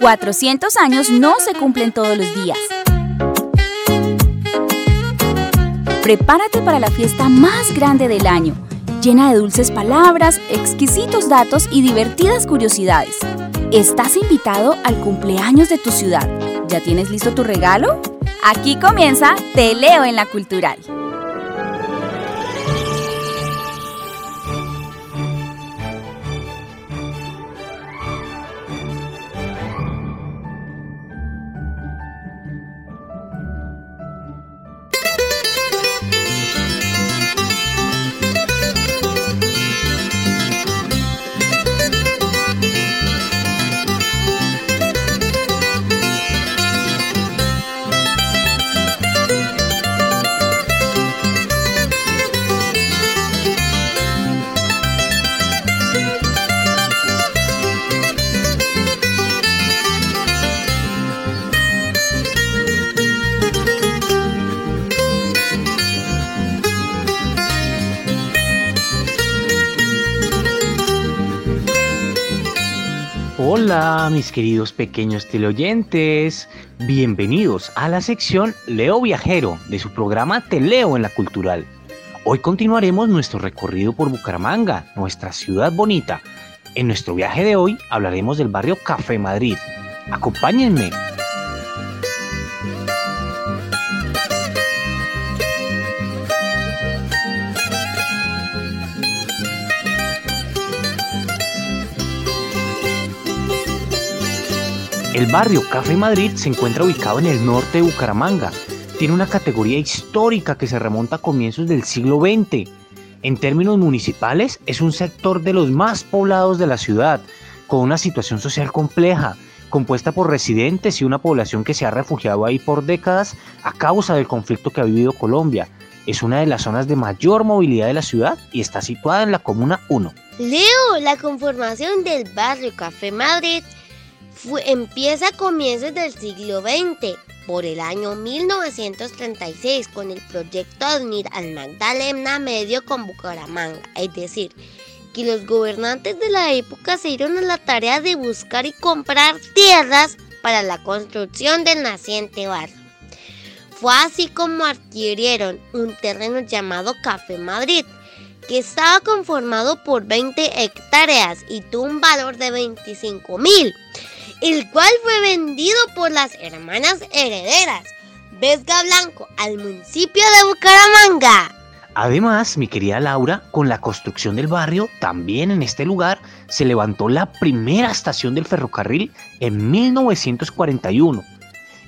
400 años no se cumplen todos los días. Prepárate para la fiesta más grande del año, llena de dulces palabras, exquisitos datos y divertidas curiosidades. Estás invitado al cumpleaños de tu ciudad. ¿Ya tienes listo tu regalo? Aquí comienza Te leo en la Cultural. Mis queridos pequeños teleoyentes, bienvenidos a la sección Leo Viajero de su programa Te Leo en la Cultural. Hoy continuaremos nuestro recorrido por Bucaramanga, nuestra ciudad bonita. En nuestro viaje de hoy hablaremos del barrio Café Madrid. Acompáñenme. El barrio Café Madrid se encuentra ubicado en el norte de Bucaramanga. Tiene una categoría histórica que se remonta a comienzos del siglo XX. En términos municipales, es un sector de los más poblados de la ciudad, con una situación social compleja, compuesta por residentes y una población que se ha refugiado ahí por décadas a causa del conflicto que ha vivido Colombia. Es una de las zonas de mayor movilidad de la ciudad y está situada en la Comuna 1. Leo, la conformación del barrio Café Madrid empieza a comienzos del siglo XX, por el año 1936, con el proyecto de unir al Magdalena Medio con Bucaramanga, es decir, que los gobernantes de la época se dieron a la tarea de buscar y comprar tierras para la construcción del naciente barrio. Fue así como adquirieron un terreno llamado Café Madrid, que estaba conformado por 20 hectáreas y tuvo un valor de 25 mil el cual fue vendido por las hermanas herederas Vesga Blanco al municipio de Bucaramanga. Además, mi querida Laura, con la construcción del barrio, también en este lugar se levantó la primera estación del ferrocarril en 1941.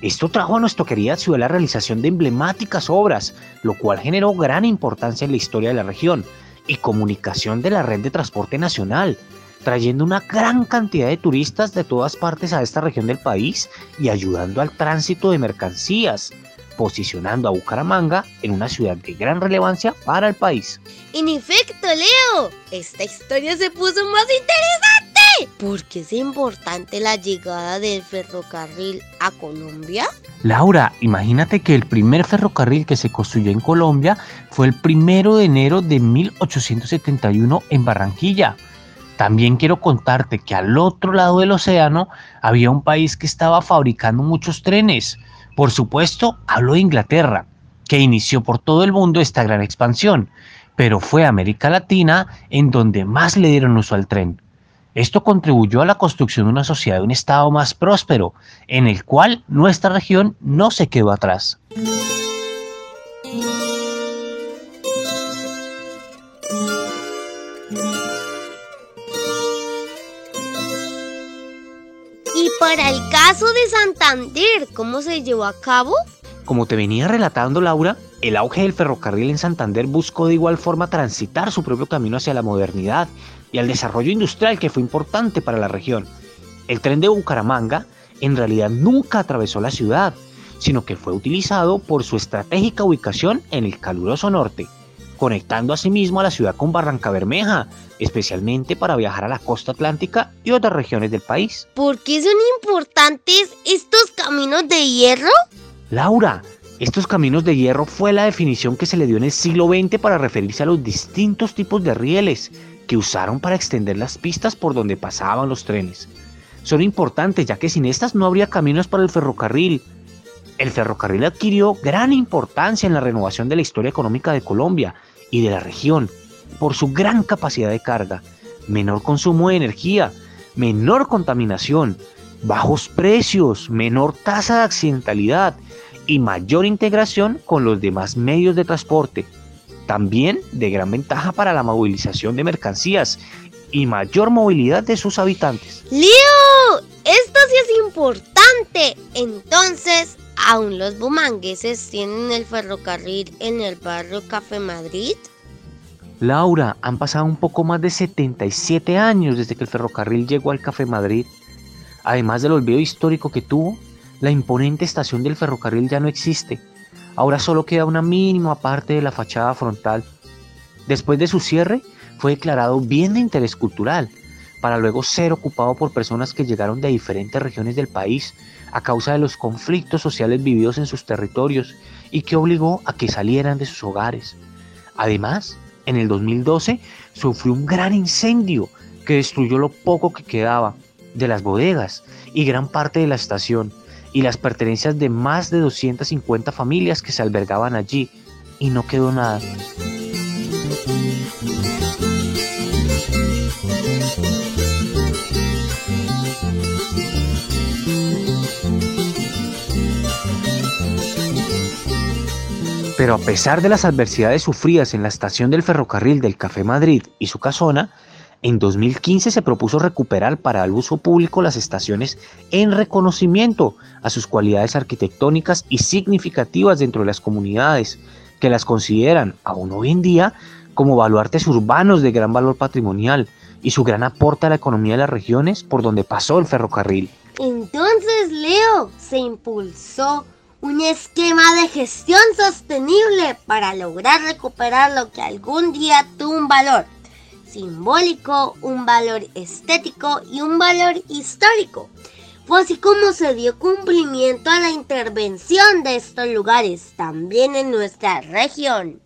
Esto trajo a nuestra querida ciudad la realización de emblemáticas obras, lo cual generó gran importancia en la historia de la región y comunicación de la red de transporte nacional, trayendo una gran cantidad de turistas de todas partes a esta región del país y ayudando al tránsito de mercancías, posicionando a Bucaramanga en una ciudad de gran relevancia para el país. En efecto, Leo, esta historia se puso más interesante. ¿Por qué es importante la llegada del ferrocarril a Colombia? Laura, imagínate que el primer ferrocarril que se construyó en Colombia fue el primero de enero de 1871 en Barranquilla también quiero contarte que al otro lado del océano había un país que estaba fabricando muchos trenes. Por supuesto, hablo de Inglaterra, que inició por todo el mundo esta gran expansión, pero fue América Latina en donde más le dieron uso al tren. Esto contribuyó a la construcción de una sociedad de un estado más próspero, en el cual nuestra región no se quedó atrás. El caso de Santander, ¿cómo se llevó a cabo? Como te venía relatando Laura, el auge del ferrocarril en Santander buscó de igual forma transitar su propio camino hacia la modernidad y al desarrollo industrial que fue importante para la región. El tren de Bucaramanga en realidad nunca atravesó la ciudad, sino que fue utilizado por su estratégica ubicación en el caluroso norte, conectando asimismo a la ciudad con Barranca Bermeja, especialmente para viajar a la costa atlántica y otras regiones del país. ¿Por qué son importantes estos caminos de hierro? Laura, estos caminos de hierro fue la definición que se le dio en el siglo XX para referirse a los distintos tipos de rieles que usaron para extender las pistas por donde pasaban los trenes. Son importantes ya que sin estas no habría caminos para el ferrocarril. El ferrocarril adquirió gran importancia en la renovación de la historia económica de Colombia y de la región por su gran capacidad de carga, menor consumo de energía, menor contaminación, bajos precios, menor tasa de accidentalidad y mayor integración con los demás medios de transporte. También de gran ventaja para la movilización de mercancías y mayor movilidad de sus habitantes. ¡Leo! Esto sí es importante. Entonces, ¿aún los bumangueses tienen el ferrocarril en el barrio Café Madrid? Laura, han pasado un poco más de 77 años desde que el ferrocarril llegó al Café Madrid. Además del olvido histórico que tuvo, la imponente estación del ferrocarril ya no existe. Ahora solo queda una mínima parte de la fachada frontal. Después de su cierre, fue declarado bien de interés cultural, para luego ser ocupado por personas que llegaron de diferentes regiones del país a causa de los conflictos sociales vividos en sus territorios y que obligó a que salieran de sus hogares. Además, en el 2012 sufrió un gran incendio que destruyó lo poco que quedaba de las bodegas y gran parte de la estación y las pertenencias de más de 250 familias que se albergaban allí y no quedó nada. Pero a pesar de las adversidades sufridas en la estación del ferrocarril del Café Madrid y su casona, en 2015 se propuso recuperar para el uso público las estaciones en reconocimiento a sus cualidades arquitectónicas y significativas dentro de las comunidades, que las consideran aún hoy en día como baluartes urbanos de gran valor patrimonial y su gran aporte a la economía de las regiones por donde pasó el ferrocarril. Entonces, Leo, se impulsó un esquema de gestión sostenible para lograr recuperar lo que algún día tuvo un valor simbólico, un valor estético y un valor histórico. Fue así como se dio cumplimiento a la intervención de estos lugares también en nuestra región.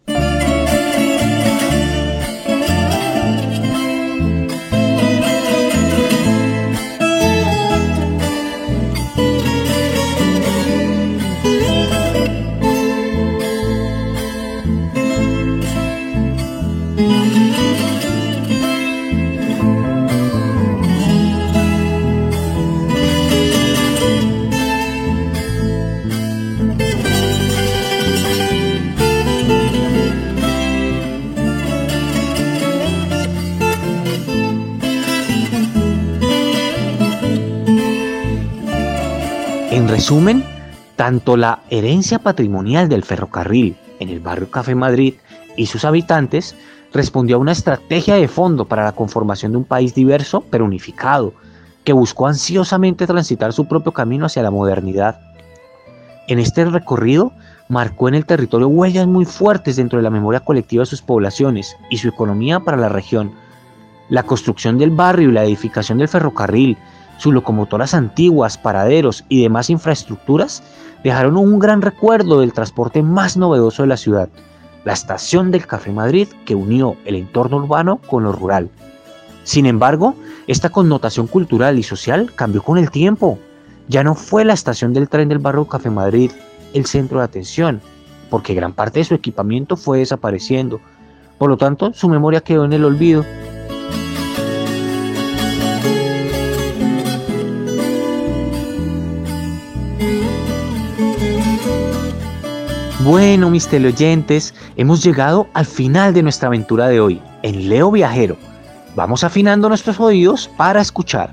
En resumen, tanto la herencia patrimonial del ferrocarril en el barrio Café Madrid y sus habitantes respondió a una estrategia de fondo para la conformación de un país diverso pero unificado, que buscó ansiosamente transitar su propio camino hacia la modernidad. En este recorrido marcó en el territorio huellas muy fuertes dentro de la memoria colectiva de sus poblaciones y su economía para la región. La construcción del barrio y la edificación del ferrocarril, sus locomotoras antiguas, paraderos y demás infraestructuras dejaron un gran recuerdo del transporte más novedoso de la ciudad, la estación del Café Madrid que unió el entorno urbano con lo rural. Sin embargo, esta connotación cultural y social cambió con el tiempo. Ya no fue la estación del tren del barrio Café Madrid el centro de atención, porque gran parte de su equipamiento fue desapareciendo. Por lo tanto, su memoria quedó en el olvido Bueno, mis teleoyentes, hemos llegado al final de nuestra aventura de hoy en Leo Viajero. Vamos afinando nuestros oídos para escuchar.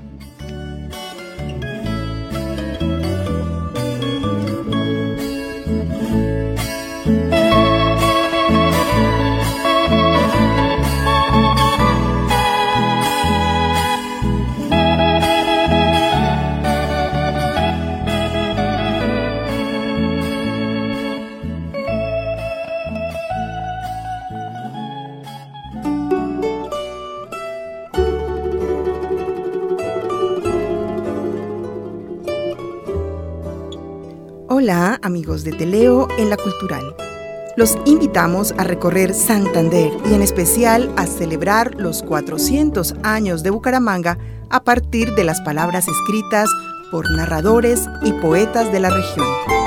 De Teleo en la Cultural. Los invitamos a recorrer Santander y en especial a celebrar los 400 años de Bucaramanga a partir de las palabras escritas por narradores y poetas de la región.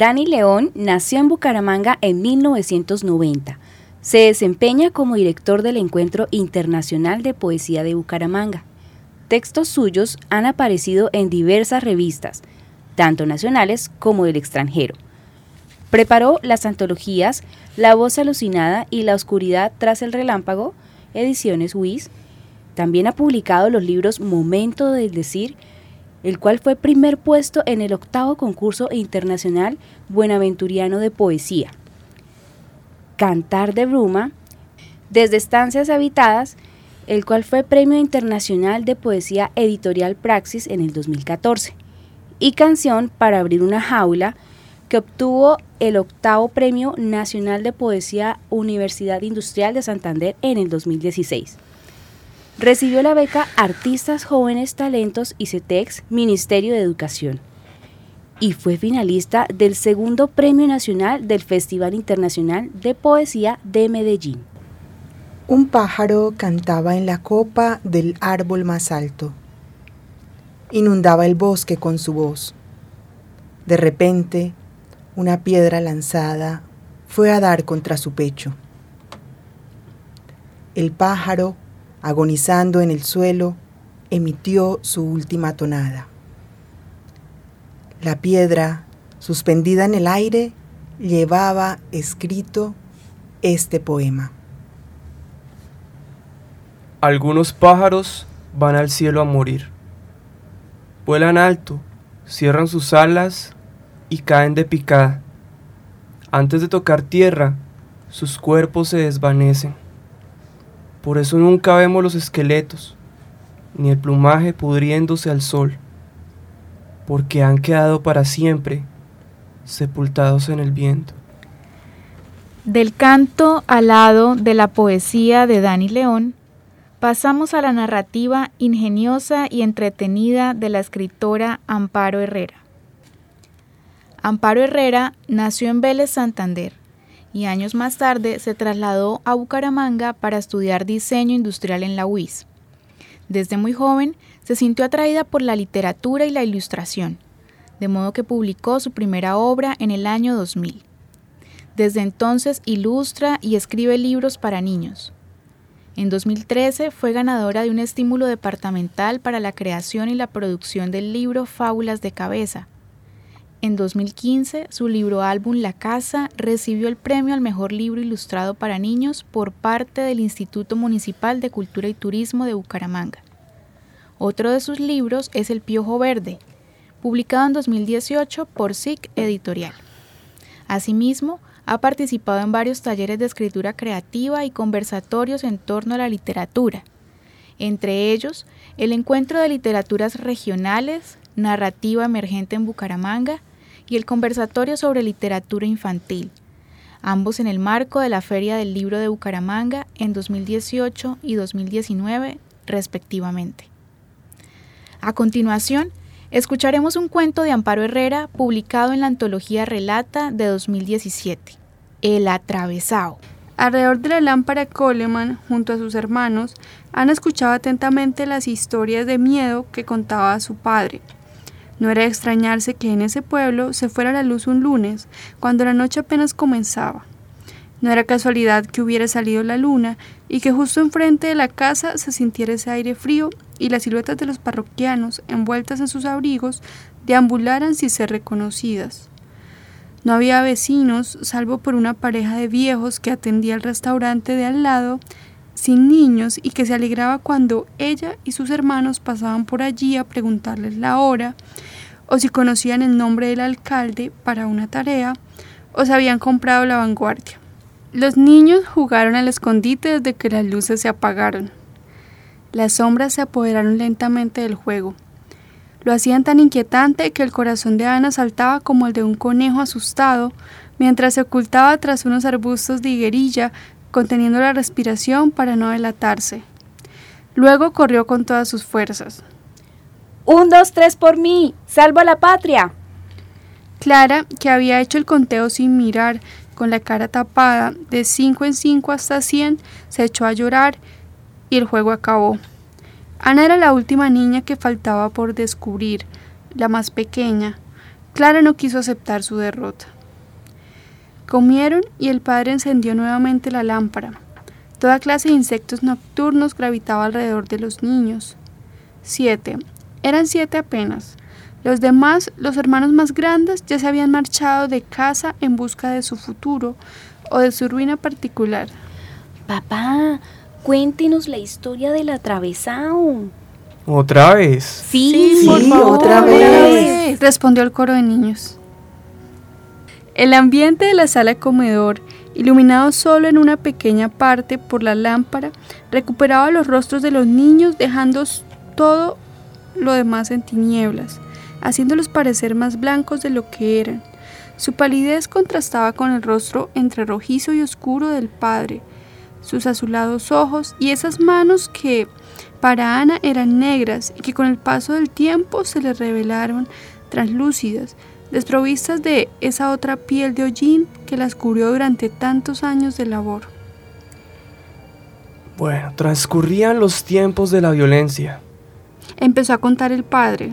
Dani León nació en Bucaramanga en 1990. Se desempeña como director del Encuentro Internacional de Poesía de Bucaramanga. Textos suyos han aparecido en diversas revistas, tanto nacionales como del extranjero. Preparó las antologías La voz alucinada y La oscuridad tras el relámpago, ediciones WIS. También ha publicado los libros Momento del Decir, el cual fue primer puesto en el octavo concurso internacional buenaventuriano de poesía. Cantar de Bruma, desde Estancias Habitadas, el cual fue Premio Internacional de Poesía Editorial Praxis en el 2014, y Canción para abrir una jaula, que obtuvo el octavo Premio Nacional de Poesía Universidad Industrial de Santander en el 2016. Recibió la beca Artistas Jóvenes Talentos y CETEX Ministerio de Educación. Y fue finalista del segundo Premio Nacional del Festival Internacional de Poesía de Medellín. Un pájaro cantaba en la copa del árbol más alto. Inundaba el bosque con su voz. De repente, una piedra lanzada fue a dar contra su pecho. El pájaro agonizando en el suelo, emitió su última tonada. La piedra, suspendida en el aire, llevaba escrito este poema. Algunos pájaros van al cielo a morir. Vuelan alto, cierran sus alas y caen de picada. Antes de tocar tierra, sus cuerpos se desvanecen. Por eso nunca vemos los esqueletos, ni el plumaje pudriéndose al sol, porque han quedado para siempre sepultados en el viento. Del canto alado de la poesía de Dani León, pasamos a la narrativa ingeniosa y entretenida de la escritora Amparo Herrera. Amparo Herrera nació en Vélez, Santander y años más tarde se trasladó a Bucaramanga para estudiar diseño industrial en la UIS. Desde muy joven se sintió atraída por la literatura y la ilustración, de modo que publicó su primera obra en el año 2000. Desde entonces ilustra y escribe libros para niños. En 2013 fue ganadora de un estímulo departamental para la creación y la producción del libro Fábulas de Cabeza, en 2015, su libro álbum La Casa recibió el premio al mejor libro ilustrado para niños por parte del Instituto Municipal de Cultura y Turismo de Bucaramanga. Otro de sus libros es El Piojo Verde, publicado en 2018 por SIC Editorial. Asimismo, ha participado en varios talleres de escritura creativa y conversatorios en torno a la literatura, entre ellos el Encuentro de Literaturas Regionales, Narrativa Emergente en Bucaramanga y el conversatorio sobre literatura infantil, ambos en el marco de la Feria del Libro de Bucaramanga en 2018 y 2019 respectivamente. A continuación, escucharemos un cuento de Amparo Herrera publicado en la antología Relata de 2017, El Atravesado. Alrededor de la lámpara Coleman, junto a sus hermanos, han escuchado atentamente las historias de miedo que contaba su padre, no era extrañarse que en ese pueblo se fuera la luz un lunes, cuando la noche apenas comenzaba. No era casualidad que hubiera salido la luna y que justo enfrente de la casa se sintiera ese aire frío y las siluetas de los parroquianos, envueltas en sus abrigos, deambularan sin ser reconocidas. No había vecinos, salvo por una pareja de viejos que atendía el restaurante de al lado, sin niños y que se alegraba cuando ella y sus hermanos pasaban por allí a preguntarles la hora o si conocían el nombre del alcalde para una tarea, o se habían comprado la vanguardia. Los niños jugaron al escondite desde que las luces se apagaron. Las sombras se apoderaron lentamente del juego. Lo hacían tan inquietante que el corazón de Ana saltaba como el de un conejo asustado mientras se ocultaba tras unos arbustos de higuerilla, conteniendo la respiración para no delatarse. Luego corrió con todas sus fuerzas. Un, dos, tres por mí. Salvo a la patria. Clara, que había hecho el conteo sin mirar, con la cara tapada, de cinco en cinco hasta cien, se echó a llorar y el juego acabó. Ana era la última niña que faltaba por descubrir, la más pequeña. Clara no quiso aceptar su derrota. Comieron y el padre encendió nuevamente la lámpara. Toda clase de insectos nocturnos gravitaba alrededor de los niños. Siete. Eran siete apenas. Los demás, los hermanos más grandes, ya se habían marchado de casa en busca de su futuro o de su ruina particular. Papá, cuéntenos la historia del atravesado. ¿Otra vez? Sí, por sí, favor, otra vez. respondió el coro de niños. El ambiente de la sala de comedor, iluminado solo en una pequeña parte por la lámpara, recuperaba los rostros de los niños, dejando todo lo demás en tinieblas, haciéndolos parecer más blancos de lo que eran. Su palidez contrastaba con el rostro entre rojizo y oscuro del padre, sus azulados ojos y esas manos que para Ana eran negras y que con el paso del tiempo se le revelaron translúcidas, desprovistas de esa otra piel de hollín que las cubrió durante tantos años de labor. Bueno, transcurrían los tiempos de la violencia. Empezó a contar el padre.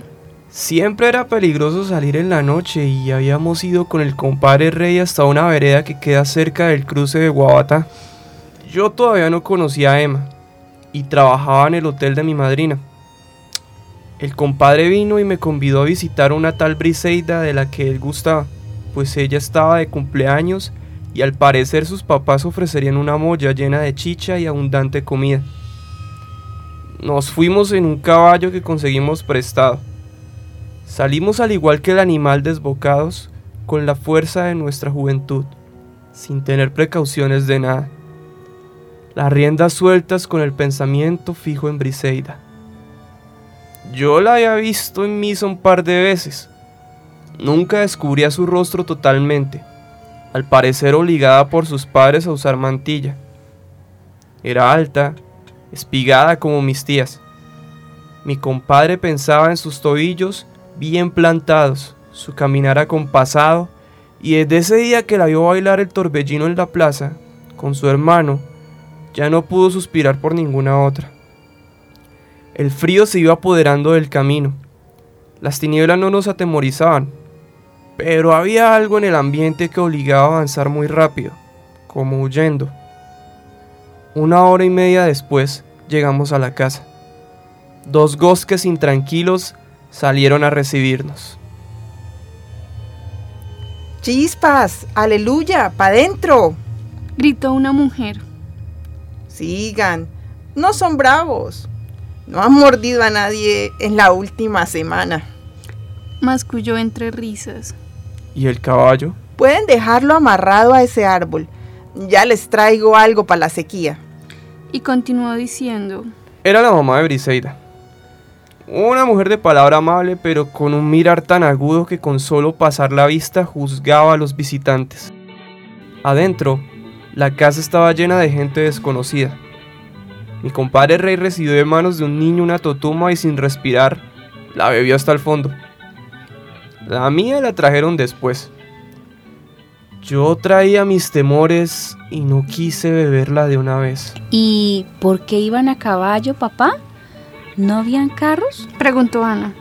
Siempre era peligroso salir en la noche y habíamos ido con el compadre Rey hasta una vereda que queda cerca del cruce de Guabata. Yo todavía no conocía a Emma y trabajaba en el hotel de mi madrina. El compadre vino y me convidó a visitar una tal Briseida de la que él gustaba, pues ella estaba de cumpleaños y al parecer sus papás ofrecerían una molla llena de chicha y abundante comida. Nos fuimos en un caballo que conseguimos prestado. Salimos al igual que el animal desbocados, con la fuerza de nuestra juventud, sin tener precauciones de nada. Las riendas sueltas con el pensamiento fijo en Briseida. Yo la había visto en misa un par de veces. Nunca descubría su rostro totalmente, al parecer obligada por sus padres a usar mantilla. Era alta, espigada como mis tías. Mi compadre pensaba en sus tobillos bien plantados, su caminar acompasado, y desde ese día que la vio bailar el torbellino en la plaza, con su hermano, ya no pudo suspirar por ninguna otra. El frío se iba apoderando del camino. Las tinieblas no nos atemorizaban, pero había algo en el ambiente que obligaba a avanzar muy rápido, como huyendo. Una hora y media después llegamos a la casa. Dos gosques intranquilos salieron a recibirnos. Chispas, aleluya, pa' dentro. Gritó una mujer. Sigan, no son bravos. No han mordido a nadie en la última semana. Masculló entre risas. ¿Y el caballo? Pueden dejarlo amarrado a ese árbol. Ya les traigo algo para la sequía. Y continuó diciendo. Era la mamá de Briseida. Una mujer de palabra amable, pero con un mirar tan agudo que con solo pasar la vista juzgaba a los visitantes. Adentro, la casa estaba llena de gente desconocida. Mi compadre Rey recibió de manos de un niño una totuma y sin respirar, la bebió hasta el fondo. La mía la trajeron después. Yo traía mis temores y no quise beberla de una vez. ¿Y por qué iban a caballo, papá? ¿No habían carros? Preguntó Ana.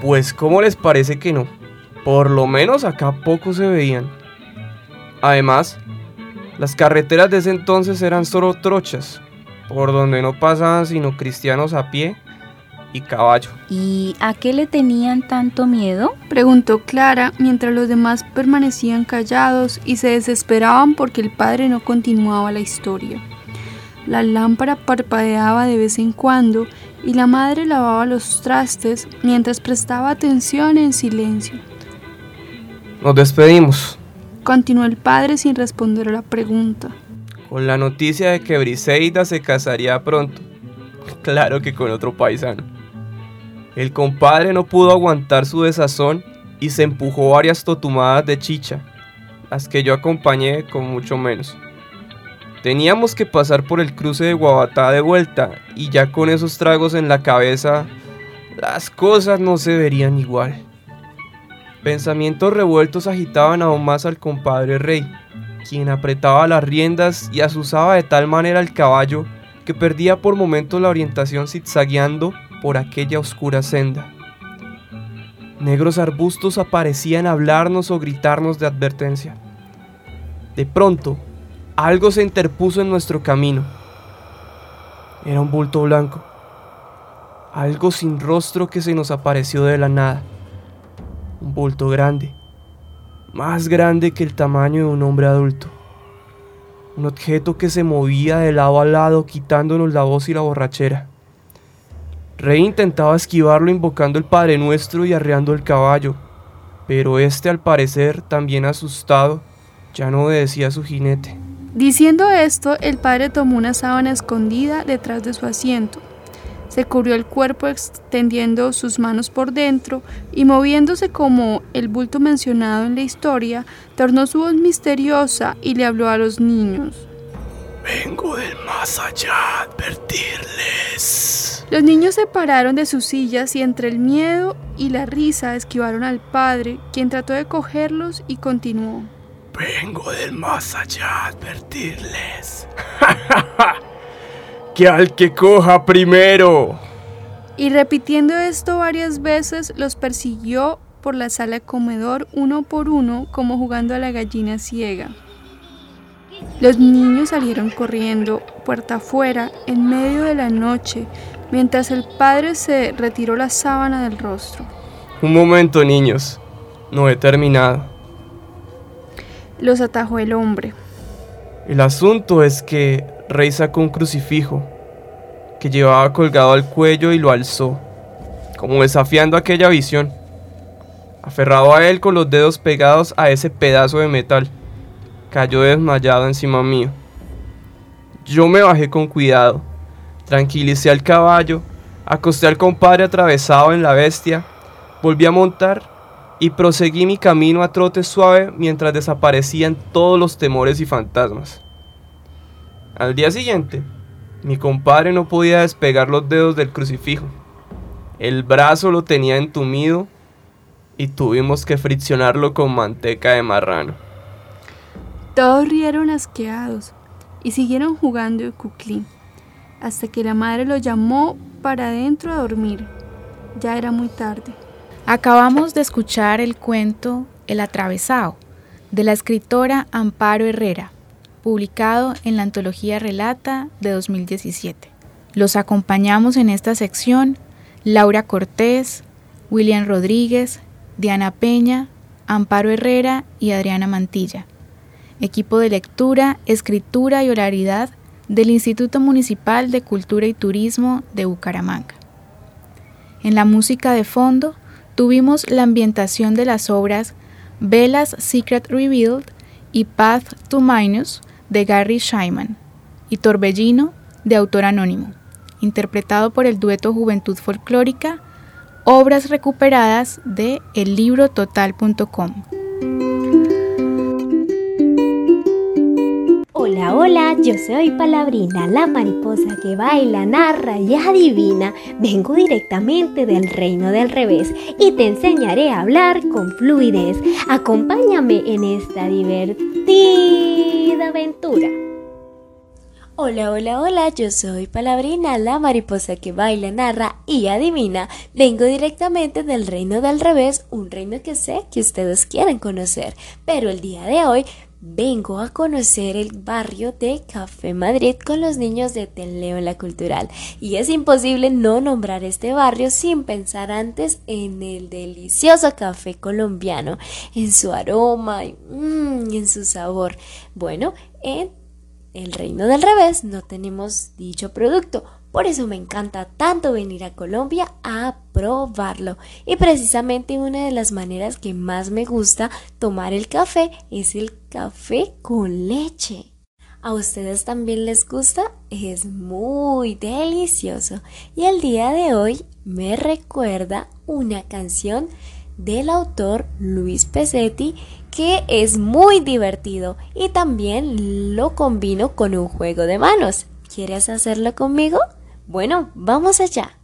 Pues ¿cómo les parece que no? Por lo menos acá pocos se veían. Además, las carreteras de ese entonces eran solo trochas, por donde no pasaban sino cristianos a pie y caballo. ¿Y a qué le tenían tanto miedo? Preguntó Clara mientras los demás permanecían callados y se desesperaban porque el padre no continuaba la historia. La lámpara parpadeaba de vez en cuando y la madre lavaba los trastes mientras prestaba atención en silencio. Nos despedimos, Continuó el padre sin responder a la pregunta. con la noticia de que Briseida se casaría pronto. Claro que con otro paisano. El compadre no pudo aguantar su desazón y se empujó varias totumadas de chicha. las que yo acompañé con mucho menos. Teníamos que pasar por el cruce de Guabatá de vuelta y ya con esos tragos en la cabeza, las cosas no se verían igual. Pensamientos revueltos agitaban aún más al compadre rey, quien apretaba las riendas y asusaba de tal manera el caballo que perdía por momentos la orientación zigzagueando por aquella oscura senda. Negros arbustos aparecían a hablarnos o gritarnos de advertencia. De pronto, algo se interpuso en nuestro camino. Era un bulto blanco. Algo sin rostro que se nos apareció de la nada. Un bulto grande. Más grande que el tamaño de un hombre adulto. Un objeto que se movía de lado a lado quitándonos la voz y la borrachera. Rey intentaba esquivarlo invocando el Padre Nuestro y arreando el caballo, pero este al parecer, también asustado, ya no obedecía a su jinete. Diciendo esto, el padre tomó una sábana escondida detrás de su asiento. Se cubrió el cuerpo extendiendo sus manos por dentro y moviéndose como el bulto mencionado en la historia, tornó su voz misteriosa y le habló a los niños. Vengo del más allá a advertirles. Los niños se pararon de sus sillas y entre el miedo y la risa esquivaron al padre, quien trató de cogerlos y continuó. Vengo del más allá a advertirles. que al que coja primero. Y repitiendo esto varias veces, los persiguió por la sala de comedor uno por uno, como jugando a la gallina ciega. Los niños salieron corriendo, puerta afuera, en medio de la noche, mientras el padre se retiró la sábana del rostro. Un momento, niños. No he terminado los atajó el hombre. El asunto es que Rey sacó un crucifijo que llevaba colgado al cuello y lo alzó, como desafiando aquella visión, aferrado a él con los dedos pegados a ese pedazo de metal. Cayó desmayado encima mío. Yo me bajé con cuidado, tranquilicé al caballo, acosté al compadre atravesado en la bestia, volví a montar y proseguí mi camino a trote suave mientras desaparecían todos los temores y fantasmas. Al día siguiente, mi compadre no podía despegar los dedos del crucifijo. El brazo lo tenía entumido y tuvimos que friccionarlo con manteca de marrano. Todos rieron asqueados y siguieron jugando el cuclín, hasta que la madre lo llamó para adentro a dormir. Ya era muy tarde. Acabamos de escuchar el cuento El atravesado de la escritora Amparo Herrera, publicado en la antología Relata de 2017. Los acompañamos en esta sección Laura Cortés, William Rodríguez, Diana Peña, Amparo Herrera y Adriana Mantilla. Equipo de lectura, escritura y oralidad del Instituto Municipal de Cultura y Turismo de Bucaramanga. En la música de fondo, tuvimos la ambientación de las obras Bella's Secret Revealed y Path to Minus de Gary Scheinman y Torbellino de autor anónimo, interpretado por el dueto Juventud Folclórica, obras recuperadas de ellibrototal.com. Hola, hola, yo soy Palabrina, la mariposa que baila, narra y adivina. Vengo directamente del reino del revés y te enseñaré a hablar con fluidez. Acompáñame en esta divertida aventura. Hola, hola, hola, yo soy Palabrina, la mariposa que baila, narra y adivina. Vengo directamente del reino del revés, un reino que sé que ustedes quieren conocer, pero el día de hoy vengo a conocer el barrio de Café Madrid con los niños de Teleo la Cultural. Y es imposible no nombrar este barrio sin pensar antes en el delicioso café colombiano, en su aroma y mm, en su sabor. Bueno, en el Reino del Revés no tenemos dicho producto, por eso me encanta tanto venir a Colombia a probarlo. Y precisamente una de las maneras que más me gusta tomar el café es el café con leche. ¿A ustedes también les gusta? Es muy delicioso. Y el día de hoy me recuerda una canción del autor Luis Pesetti que es muy divertido y también lo combino con un juego de manos. ¿Quieres hacerlo conmigo? Bueno, vamos allá.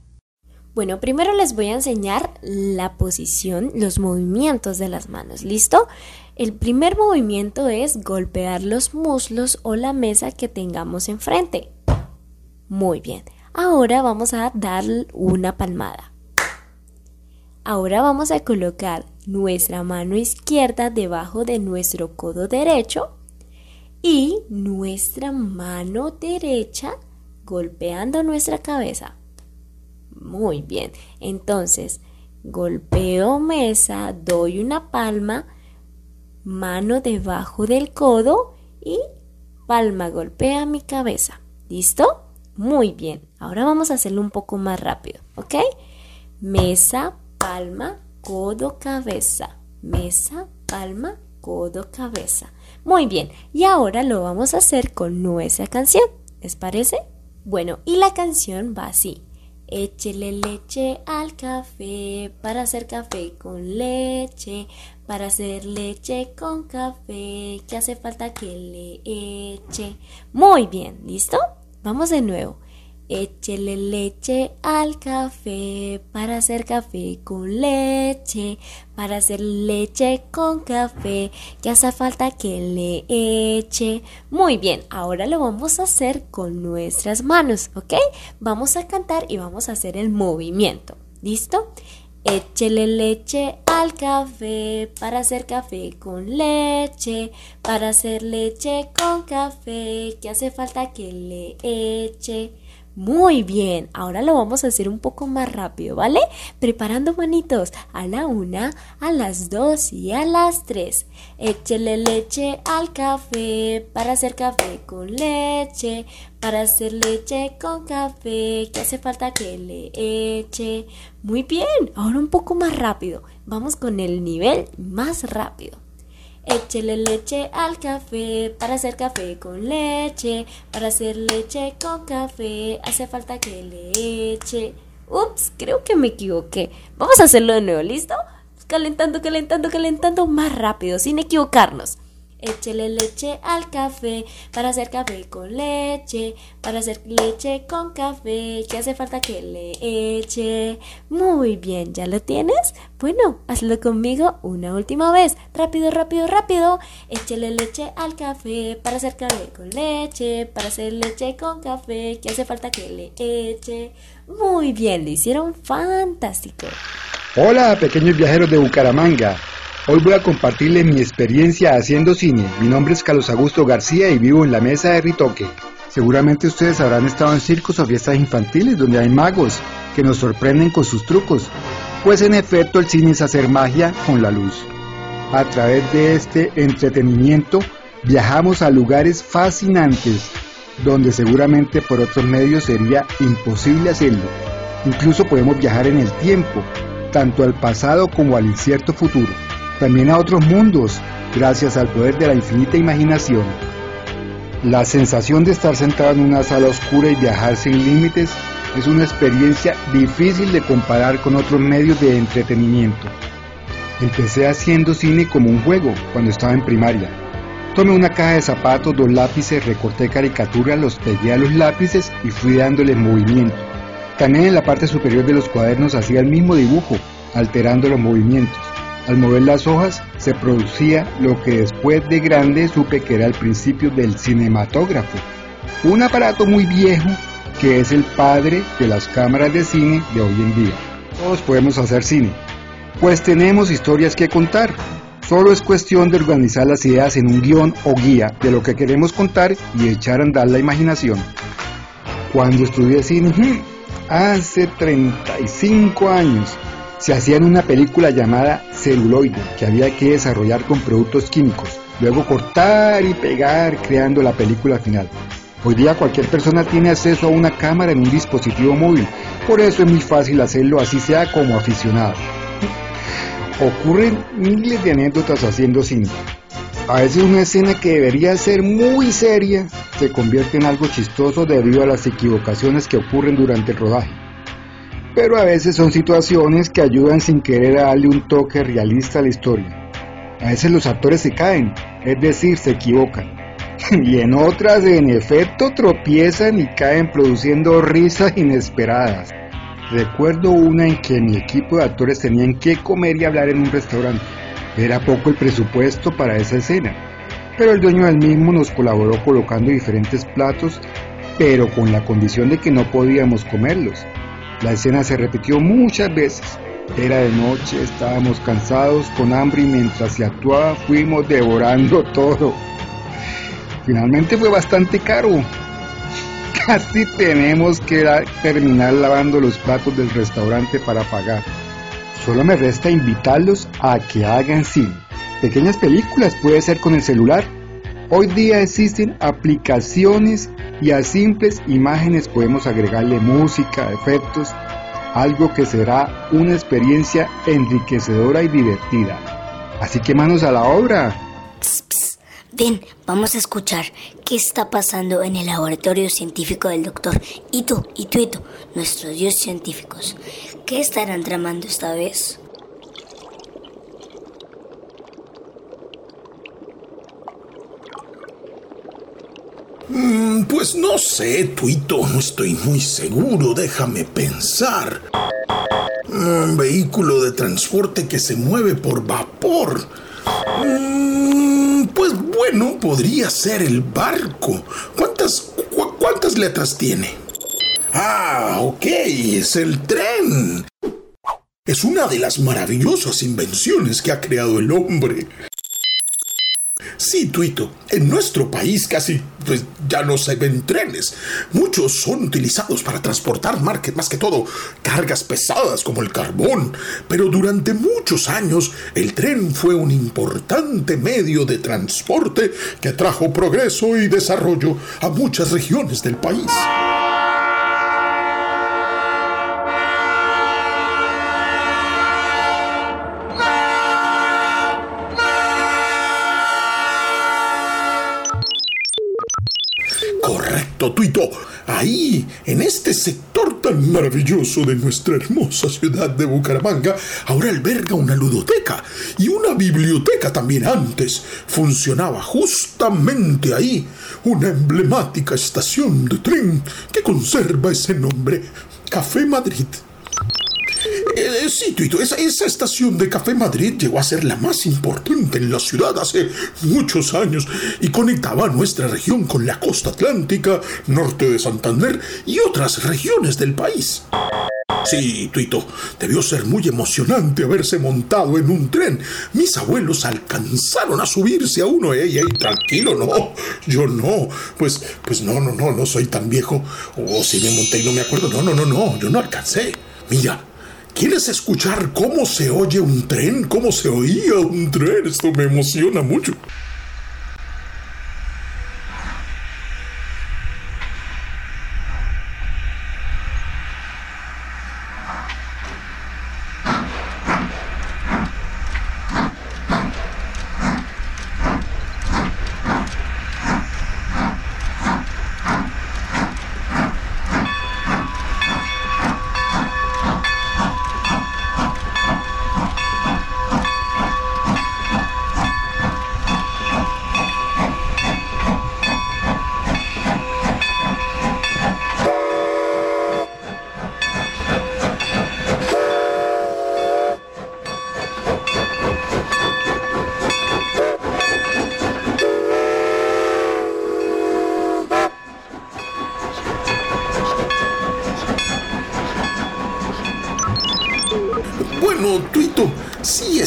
Bueno, primero les voy a enseñar la posición, los movimientos de las manos. ¿Listo? El primer movimiento es golpear los muslos o la mesa que tengamos enfrente. Muy bien. Ahora vamos a dar una palmada. Ahora vamos a colocar nuestra mano izquierda debajo de nuestro codo derecho y nuestra mano derecha golpeando nuestra cabeza. Muy bien. Entonces, golpeo mesa, doy una palma, mano debajo del codo y palma golpea mi cabeza. ¿Listo? Muy bien. Ahora vamos a hacerlo un poco más rápido, ¿ok? Mesa, palma, codo, cabeza. Mesa, palma, codo, cabeza. Muy bien. Y ahora lo vamos a hacer con nuestra canción. ¿Les parece? Bueno, y la canción va así. Échele leche al café para hacer café con leche, para hacer leche con café, que hace falta que le eche. Muy bien, ¿listo? Vamos de nuevo. Échele leche al café para hacer café con leche, para hacer leche con café, que hace falta que le eche. Muy bien, ahora lo vamos a hacer con nuestras manos, ¿ok? Vamos a cantar y vamos a hacer el movimiento. ¿Listo? Échele leche al café para hacer café con leche, para hacer leche con café, que hace falta que le eche. Muy bien, ahora lo vamos a hacer un poco más rápido, ¿vale? Preparando manitos a la una, a las dos y a las tres. Échele leche al café para hacer café con leche, para hacer leche con café, que hace falta que le eche. Muy bien, ahora un poco más rápido. Vamos con el nivel más rápido. Échele leche al café para hacer café con leche. Para hacer leche con café hace falta que le eche. Ups, creo que me equivoqué. Vamos a hacerlo de nuevo, ¿listo? Calentando, calentando, calentando más rápido, sin equivocarnos. Échele leche al café para hacer café con leche, para hacer leche con café, que hace falta que le eche. Muy bien, ¿ya lo tienes? Bueno, hazlo conmigo una última vez. Rápido, rápido, rápido. Échele leche al café para hacer café con leche, para hacer leche con café, que hace falta que le eche. Muy bien, lo hicieron fantástico. Hola, pequeños viajeros de Bucaramanga. Hoy voy a compartirles mi experiencia haciendo cine. Mi nombre es Carlos Augusto García y vivo en la mesa de Ritoque. Seguramente ustedes habrán estado en circos o fiestas infantiles donde hay magos que nos sorprenden con sus trucos. Pues en efecto el cine es hacer magia con la luz. A través de este entretenimiento viajamos a lugares fascinantes donde seguramente por otros medios sería imposible hacerlo. Incluso podemos viajar en el tiempo, tanto al pasado como al incierto futuro también a otros mundos, gracias al poder de la infinita imaginación. La sensación de estar sentado en una sala oscura y viajar sin límites es una experiencia difícil de comparar con otros medios de entretenimiento. Empecé haciendo cine como un juego cuando estaba en primaria. Tomé una caja de zapatos, dos lápices, recorté caricaturas, los pegué a los lápices y fui dándoles movimiento. También en la parte superior de los cuadernos hacía el mismo dibujo, alterando los movimientos. Al mover las hojas se producía lo que después de grande supe que era el principio del cinematógrafo, un aparato muy viejo que es el padre de las cámaras de cine de hoy en día. Todos podemos hacer cine, pues tenemos historias que contar. Solo es cuestión de organizar las ideas en un guion o guía de lo que queremos contar y echar a andar la imaginación. Cuando estudié cine, hace 35 años, se hacía en una película llamada celuloide que había que desarrollar con productos químicos, luego cortar y pegar creando la película final. Hoy día cualquier persona tiene acceso a una cámara en un dispositivo móvil, por eso es muy fácil hacerlo así sea como aficionado. Ocurren miles de anécdotas haciendo cine. A veces una escena que debería ser muy seria se convierte en algo chistoso debido a las equivocaciones que ocurren durante el rodaje pero a veces son situaciones que ayudan sin querer a darle un toque realista a la historia. A veces los actores se caen, es decir, se equivocan. y en otras, en efecto, tropiezan y caen produciendo risas inesperadas. Recuerdo una en que mi equipo de actores tenían que comer y hablar en un restaurante. Era poco el presupuesto para esa escena, pero el dueño del mismo nos colaboró colocando diferentes platos, pero con la condición de que no podíamos comerlos. La escena se repitió muchas veces. Era de noche, estábamos cansados, con hambre y mientras se actuaba fuimos devorando todo. Finalmente fue bastante caro. Casi tenemos que terminar lavando los platos del restaurante para pagar. Solo me resta invitarlos a que hagan cine. Pequeñas películas puede ser con el celular. Hoy día existen aplicaciones y a simples imágenes podemos agregarle música, efectos, algo que será una experiencia enriquecedora y divertida. Así que manos a la obra. Ven, vamos a escuchar qué está pasando en el laboratorio científico del doctor Ito y Tuito, nuestros dios científicos. ¿Qué estarán tramando esta vez? Mm, pues no sé, Tuito, no estoy muy seguro, déjame pensar. Un vehículo de transporte que se mueve por vapor. Mm, pues bueno, podría ser el barco. ¿Cuántas, cuántas letras tiene? Ah, ok, es el tren. Es una de las maravillosas invenciones que ha creado el hombre. Sí, Tuito, en nuestro país casi pues, ya no se ven trenes. Muchos son utilizados para transportar más que todo cargas pesadas como el carbón. Pero durante muchos años el tren fue un importante medio de transporte que trajo progreso y desarrollo a muchas regiones del país. Ahí, en este sector tan maravilloso de nuestra hermosa ciudad de Bucaramanga, ahora alberga una ludoteca y una biblioteca también antes. Funcionaba justamente ahí una emblemática estación de tren que conserva ese nombre, Café Madrid. Eh, sí, Tuito, esa, esa, estación de Café Madrid llegó a ser la más importante en la ciudad hace muchos años y conectaba nuestra región con la costa atlántica, norte de Santander y otras regiones del país. Sí, Tuito, debió ser muy emocionante haberse montado en un tren. Mis abuelos alcanzaron a subirse a uno. Ey, ey, tranquilo, no, yo no. Pues, pues no, no, no, no soy tan viejo. O si me monté y no me acuerdo. No, no, no, no, yo no alcancé. Mira, ¿Quieres escuchar cómo se oye un tren? ¿Cómo se oía un tren? Esto me emociona mucho.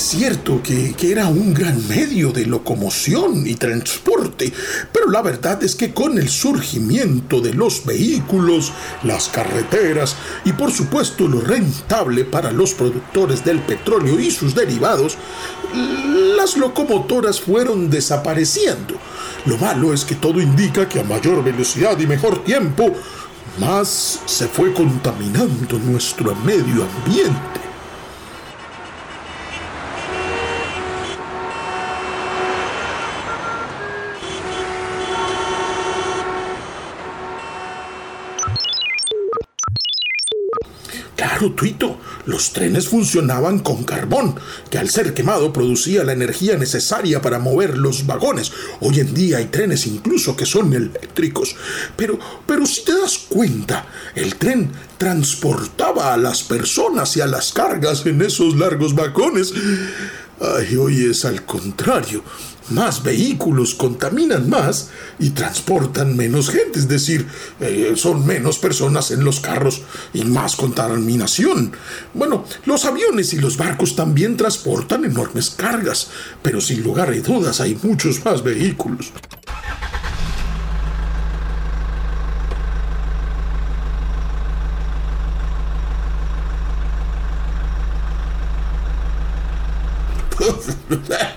cierto que, era un gran medio de locomoción y transporte, pero la verdad es que con el surgimiento de los vehículos, las carreteras y por supuesto lo rentable para los productores del petróleo y sus derivados, las locomotoras fueron desapareciendo. Lo malo es que todo indica que a mayor velocidad y mejor tiempo, más se fue contaminando nuestro medio ambiente. Los trenes funcionaban con carbón, que al ser quemado producía la energía necesaria para mover los vagones. Hoy en día hay trenes incluso que son eléctricos. Pero, pero si te das cuenta, el tren transportaba a las personas y a las cargas en esos largos vagones. Ay, hoy es al contrario más vehículos contaminan más y transportan menos gente, es decir, eh, son menos personas en los carros y más contaminación. Bueno, los aviones y los barcos también transportan enormes cargas, pero sin lugar a dudas hay muchos más vehículos.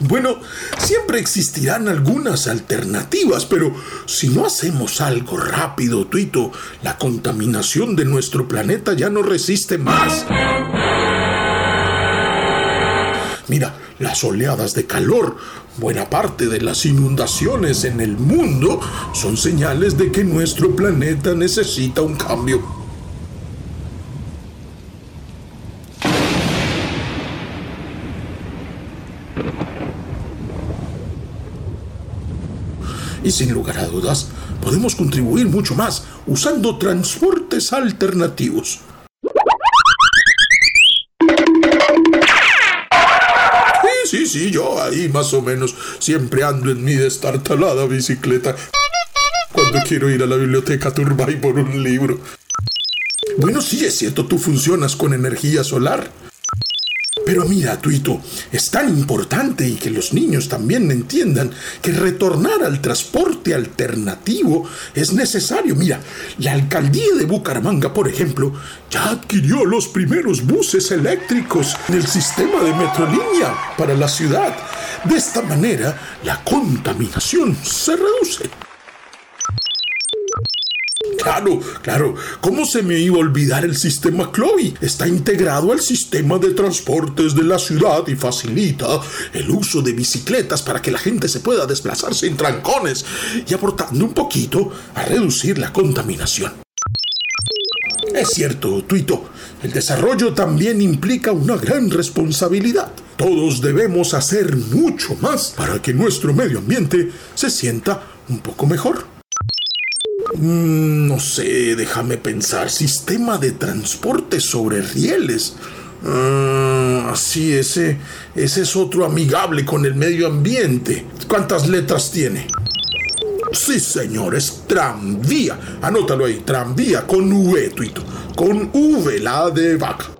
Bueno, siempre existirán algunas alternativas, pero si no hacemos algo rápido, Tuito, la contaminación de nuestro planeta ya no resiste más. Mira, las oleadas de calor, buena parte de las inundaciones en el mundo son señales de que nuestro planeta necesita un cambio. Y sin lugar a dudas, podemos contribuir mucho más usando transportes alternativos. Sí, sí, sí, yo ahí más o menos siempre ando en mi destartalada bicicleta cuando quiero ir a la biblioteca Turbay por un libro. Bueno, sí, es cierto, tú funcionas con energía solar. Pero mira, Tuito, es tan importante y que los niños también entiendan que retornar al transporte alternativo es necesario. Mira, la alcaldía de Bucaramanga, por ejemplo, ya adquirió los primeros buses eléctricos en el sistema de metrolínea para la ciudad. De esta manera, la contaminación se reduce. Claro, claro. ¿Cómo se me iba a olvidar el sistema Chloe? Está integrado al sistema de transportes de la ciudad y facilita el uso de bicicletas para que la gente se pueda desplazar sin trancones y aportando un poquito a reducir la contaminación. Es cierto, Tuito, el desarrollo también implica una gran responsabilidad. Todos debemos hacer mucho más para que nuestro medio ambiente se sienta un poco mejor. Mm, no sé, déjame pensar. Sistema de transporte sobre rieles. Ah, sí, ese, ese es otro amigable con el medio ambiente. ¿Cuántas letras tiene? Sí, señor, es tranvía. Anótalo ahí, tranvía con V, tuito. Con V, la de vaca.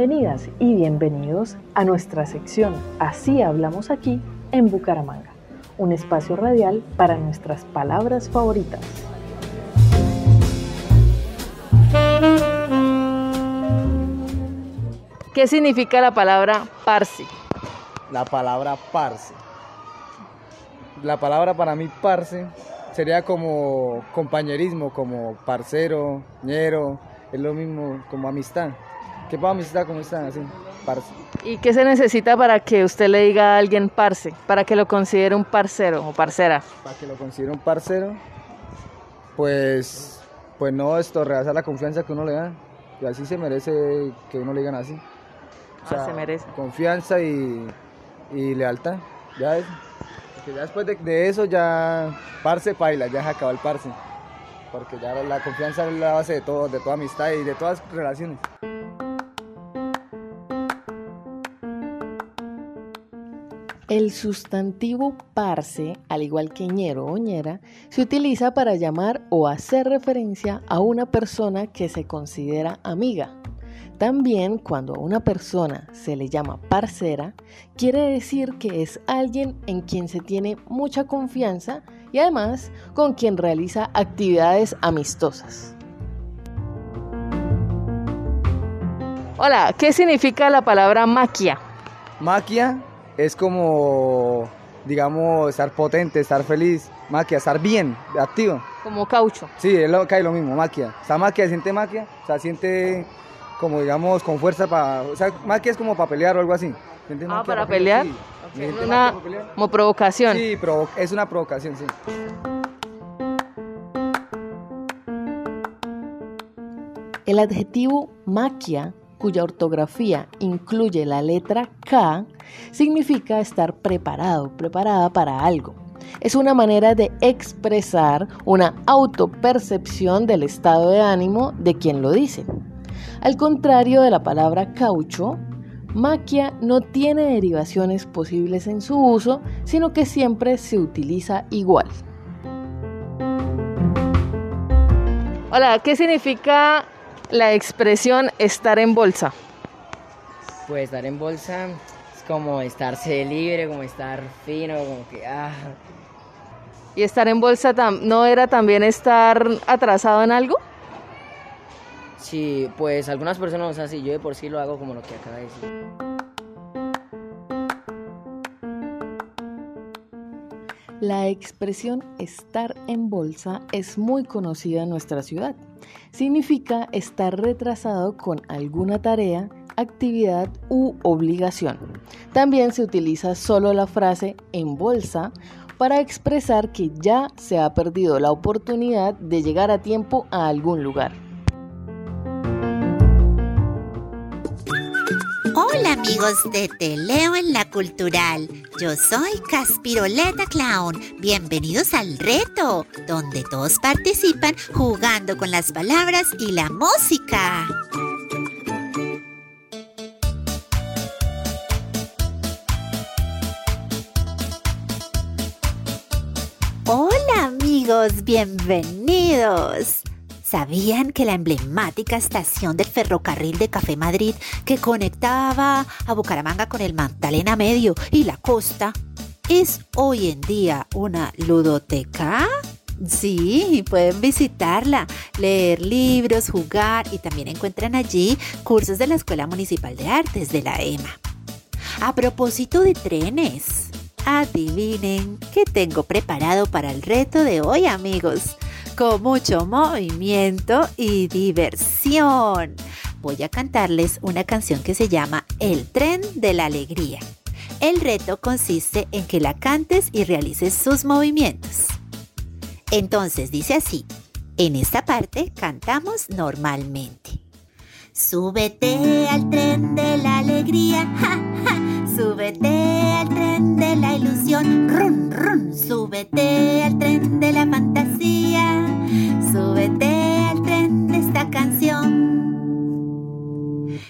Bienvenidas y bienvenidos a nuestra sección Así hablamos aquí en Bucaramanga, un espacio radial para nuestras palabras favoritas. ¿Qué significa la palabra parsi? La palabra parse. La palabra para mí parse sería como compañerismo, como parcero, ñero, es lo mismo como amistad. ¿Qué pasa, amistad? ¿Cómo están? Así, parce. ¿Y qué se necesita para que usted le diga a alguien parce? Para que lo considere un parcero o parcera. Para que lo considere un parcero, pues, pues no, esto rehacer la confianza que uno le da. Y así se merece que uno le digan así. O sea, se merece. Confianza y, y lealtad. Ya es. Porque ya después de, eso ya parce paila, ya se acabó el parce. Porque ya la confianza es la base de todo, de toda amistad y de todas relaciones. El sustantivo parce, al igual que ñero o ñera, se utiliza para llamar o hacer referencia a una persona que se considera amiga. También cuando a una persona se le llama parcera, quiere decir que es alguien en quien se tiene mucha confianza y además con quien realiza actividades amistosas. Hola, ¿qué significa la palabra maquia? Maquia es como, digamos, estar potente, estar feliz, que estar bien, activo. Como caucho. Sí, es lo, cae lo mismo, maquia. O sea, maquia, siente maquia, o sea, siente como digamos con fuerza para, o sea, maquia es como para pelear o algo así. ¿Siente Ah, maquia para pelear. Sí. Ok, ¿Siente una- maquia para pelear? como provocación. Sí, provo- es una provocación, sí. El adjetivo maquia, cuya ortografía incluye la letra K, significa estar preparado, preparada para algo. Es una manera de expresar una autopercepción del estado de ánimo de quien lo dice. Al contrario de la palabra caucho, maquia no tiene derivaciones posibles en su uso, sino que siempre se utiliza igual. Hola, ¿qué significa la expresión estar en bolsa? Pues estar en bolsa es como estarse libre, como estar fino, como que ah, ¿Y estar en bolsa tam- no era también estar atrasado en algo? sí, pues algunas personas así, yo de por sí lo hago como lo que acaba de decir. La expresión estar en bolsa es muy conocida en nuestra ciudad. Significa estar retrasado con alguna tarea, actividad u obligación. También se utiliza solo la frase en bolsa para expresar que ya se ha perdido la oportunidad de llegar a tiempo a algún lugar. Amigos de Te Leo en la Cultural. Yo soy Caspiroleta Clown. Bienvenidos al reto, donde todos participan jugando con las palabras y la música. Hola amigos, bienvenidos. ¿Sabían que la emblemática estación del ferrocarril de Café Madrid que conectaba a Bucaramanga con el Magdalena Medio y la costa es hoy en día una ludoteca? Sí, pueden visitarla, leer libros, jugar y también encuentran allí cursos de la Escuela Municipal de Artes de la EMA. A propósito de trenes, adivinen qué tengo preparado para el reto de hoy, amigos. Con mucho movimiento y diversión. Voy a cantarles una canción que se llama El tren de la alegría. El reto consiste en que la cantes y realices sus movimientos. Entonces dice así, en esta parte cantamos normalmente. Súbete al tren de la alegría, ja, ja. Súbete al tren de la ilusión, run, run. Súbete al tren de la fantasía, súbete al tren de esta canción.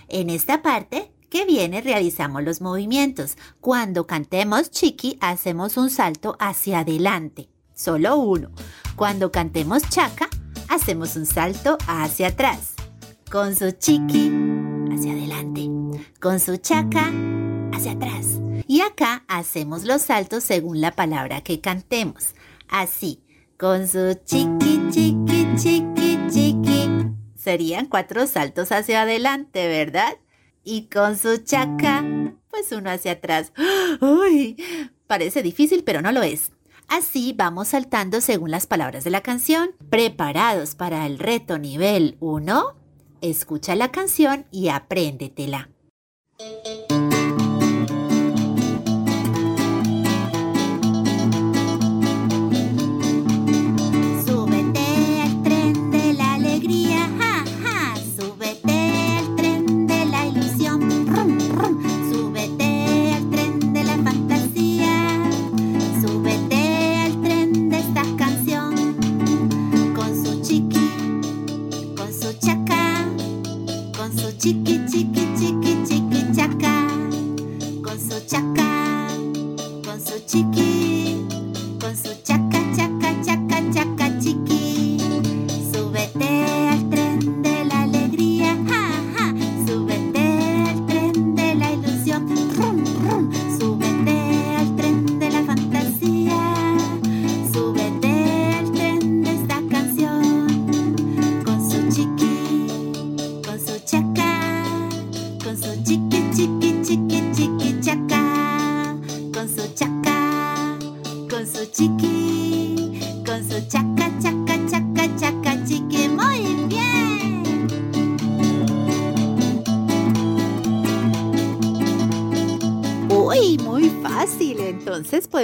En esta parte que viene realizamos los movimientos. Cuando cantemos chiqui hacemos un salto hacia adelante, solo uno. Cuando cantemos chaca hacemos un salto hacia atrás. Con su chiqui hacia adelante, con su chaca hacia atrás. Y acá hacemos los saltos según la palabra que cantemos. Así, con su chiqui, chiqui, chiqui, chiqui. Serían cuatro saltos hacia adelante, ¿verdad? Y con su chaca, pues uno hacia atrás. ¡Uy! Parece difícil, pero no lo es. Así vamos saltando según las palabras de la canción. ¿Preparados para el reto nivel 1? Escucha la canción y apréndetela. Chiqui, chiqui, chiqui, chiqui, chaca. Con su chaca, con su chiqui,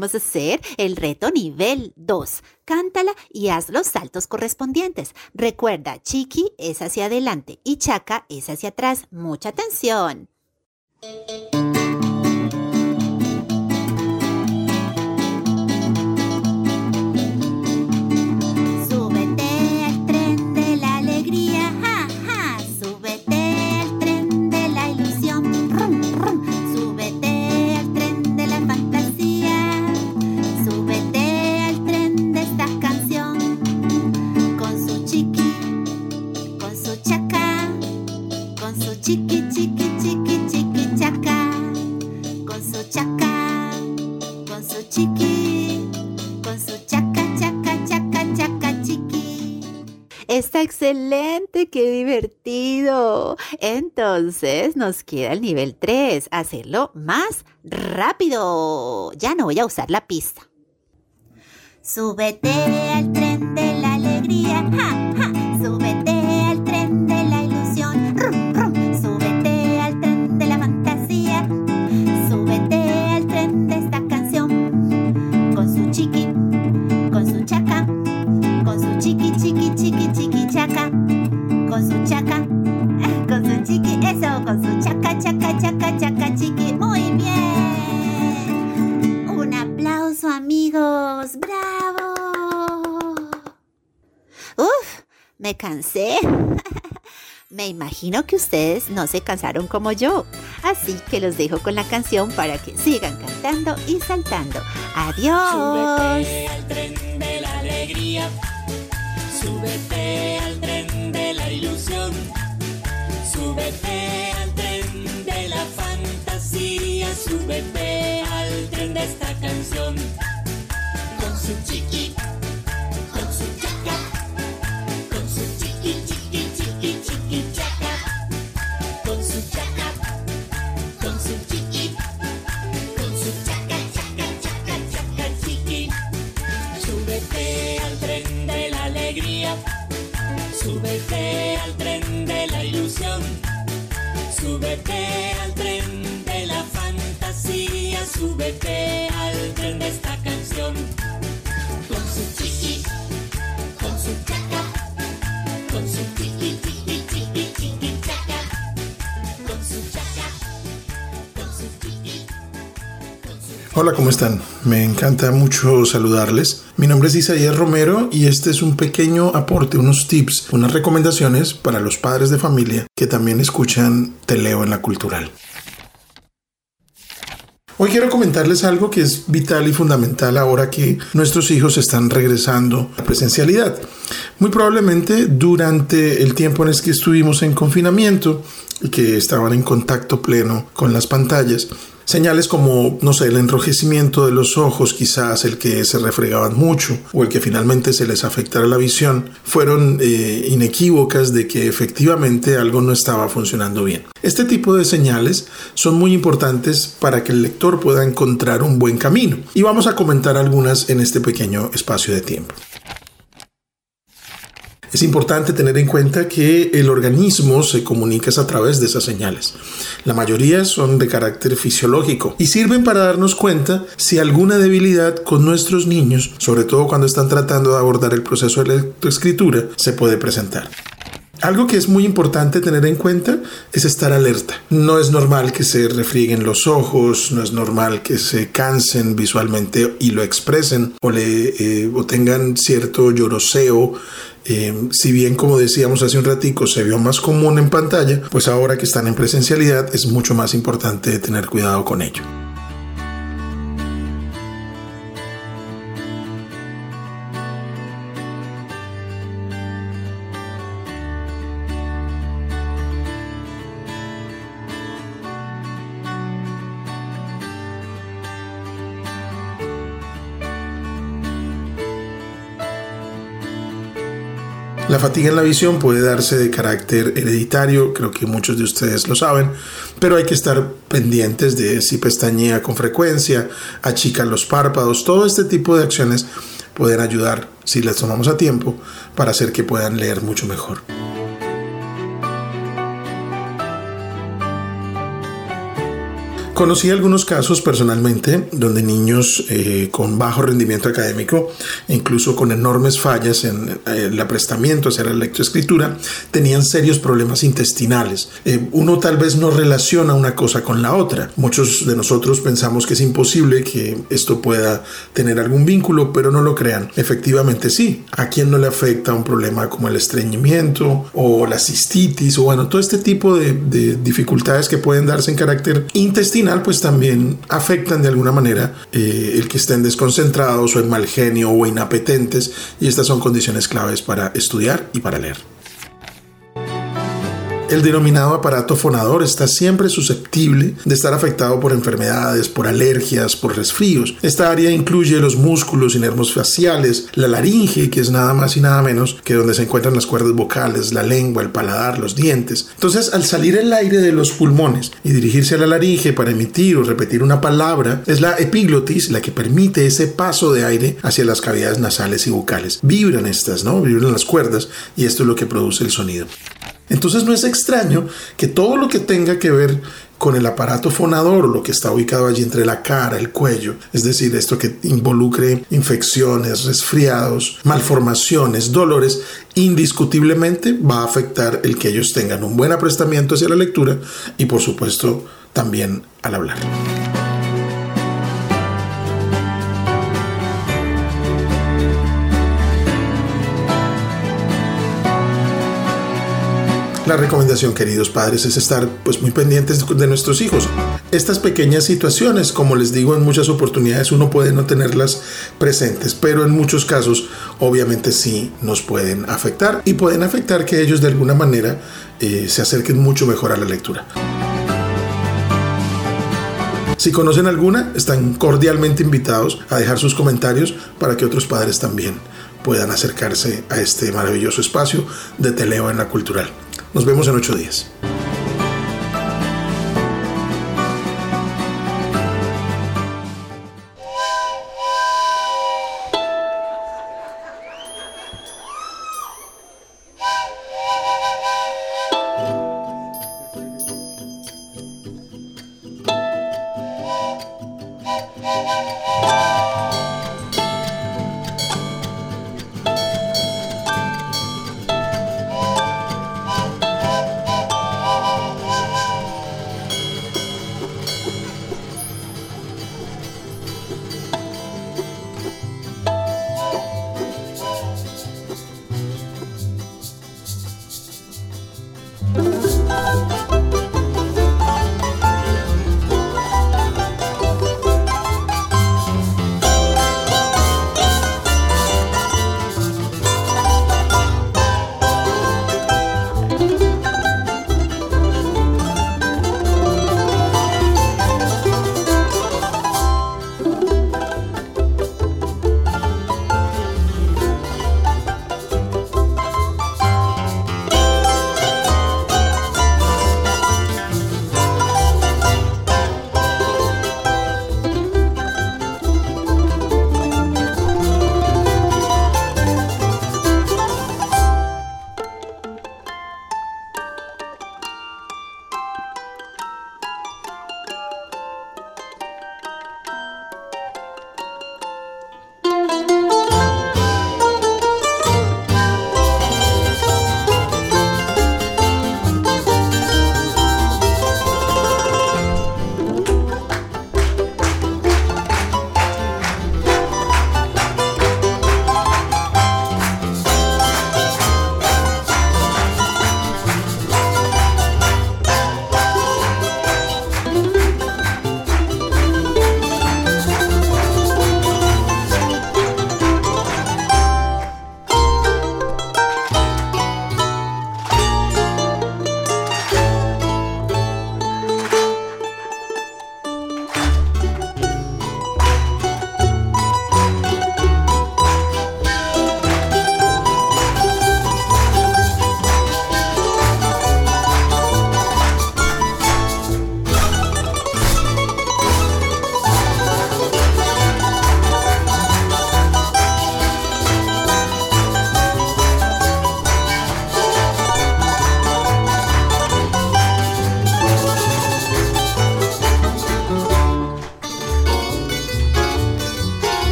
podemos hacer el reto nivel 2. Cántala y haz los saltos correspondientes. Recuerda, Chiqui es hacia adelante y Chaca es hacia atrás. Mucha atención. Excelente, qué divertido. Entonces nos queda el nivel 3, hacerlo más rápido. Ya no voy a usar la pista. Súbete al tren de la alegría, ja, ja. Súbete al tren de la ilusión, rum, rum. Súbete al tren de la fantasía. Súbete al tren de esta canción. Con su chiqui, con su chaca, con su chiqui, chaca. Con su chaca, con su chiqui, eso, con su chaca, chaca, chaca, chaca, chiqui. Muy bien. Un aplauso, amigos. ¡Bravo! Uf, me cansé. Me imagino que ustedes no se cansaron como yo, así que los dejo con la canción para que sigan cantando y saltando. Adiós. Súbete al tren de la alegría, súbete al tren de la ilusión, súbete al tren de la fantasía, súbete al tren de esta canción. Con su chiqui, súbete al tren de la fantasía, súbete al tren de esta canción. Hola, ¿cómo están? Me encanta mucho saludarles. Mi nombre es Isaías Romero y este es un pequeño aporte, unos tips, unas recomendaciones para los padres de familia que también escuchan Te leo en la cultural. Hoy quiero comentarles algo que es vital y fundamental ahora que nuestros hijos están regresando a presencialidad. Muy probablemente durante el tiempo en el que estuvimos en confinamiento y que estaban en contacto pleno con las pantallas, Señales como, no sé, el enrojecimiento de los ojos, quizás el que se refregaban mucho o el que finalmente se les afectara la visión, fueron eh, inequívocas de que efectivamente algo no estaba funcionando bien. Este tipo de señales son muy importantes para que el lector pueda encontrar un buen camino y vamos a comentar algunas en este pequeño espacio de tiempo. Es importante tener en cuenta que el organismo se comunica a través de esas señales. La mayoría son de carácter fisiológico y sirven para darnos cuenta si alguna debilidad con nuestros niños, sobre todo cuando están tratando de abordar el proceso de lectoescritura, se puede presentar. Algo que es muy importante tener en cuenta es estar alerta. No es normal que se refrieguen los ojos, no es normal que se cansen visualmente y lo expresen o, le, eh, o tengan cierto lloroseo. Eh, si bien como decíamos hace un ratico se vio más común en pantalla, pues ahora que están en presencialidad es mucho más importante tener cuidado con ello. Fatiga en la visión puede darse de carácter hereditario, creo que muchos de ustedes lo saben, pero hay que estar pendientes de si pestañea con frecuencia, achica los párpados, todo este tipo de acciones pueden ayudar, si las tomamos a tiempo, para hacer que puedan leer mucho mejor. Conocí algunos casos personalmente donde niños eh, con bajo rendimiento académico, incluso con enormes fallas en el aprestamiento hacia la lectoescritura, tenían serios problemas intestinales. Eh, uno tal vez no relaciona una cosa con la otra. Muchos de nosotros pensamos que es imposible que esto pueda tener algún vínculo, pero no lo crean. Efectivamente sí. ¿A quién no le afecta un problema como el estreñimiento o la cistitis o bueno, todo este tipo de, de dificultades que pueden darse en carácter intestinal, pues también afectan de alguna manera eh, el que estén desconcentrados o en mal genio o inapetentes y estas son condiciones claves para estudiar y para leer. El denominado aparato fonador está siempre susceptible de estar afectado por enfermedades, por alergias, por resfríos. Esta área incluye los músculos y nervios faciales, la laringe, que es nada más y nada menos que donde se encuentran las cuerdas vocales, la lengua, el paladar, los dientes. Entonces, al salir el aire de los pulmones y dirigirse a la laringe para emitir o repetir una palabra, es la epiglotis la que permite ese paso de aire hacia las cavidades nasales y bucales. Vibran estas, ¿no? Vibran las cuerdas y esto es lo que produce el sonido. Entonces no es extraño que todo lo que tenga que ver con el aparato fonador, lo que está ubicado allí entre la cara, el cuello, es decir, esto que involucre infecciones, resfriados, malformaciones, dolores, indiscutiblemente va a afectar el que ellos tengan un buen aprestamiento hacia la lectura y por supuesto también al hablar. La recomendación, queridos padres, es estar pues muy pendientes de nuestros hijos. Estas pequeñas situaciones, como les digo, en muchas oportunidades uno puede no tenerlas presentes, pero en muchos casos obviamente sí nos pueden afectar y pueden afectar que ellos de alguna manera eh, se acerquen mucho mejor a la lectura. Si conocen alguna, están cordialmente invitados a dejar sus comentarios para que otros padres también puedan acercarse a este maravilloso espacio de Teleo en la Cultural. Nos vemos en ocho días.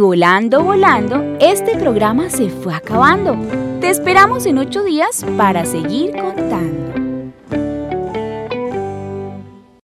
Volando, volando, este programa se fue acabando. Te esperamos en ocho días para seguir contando.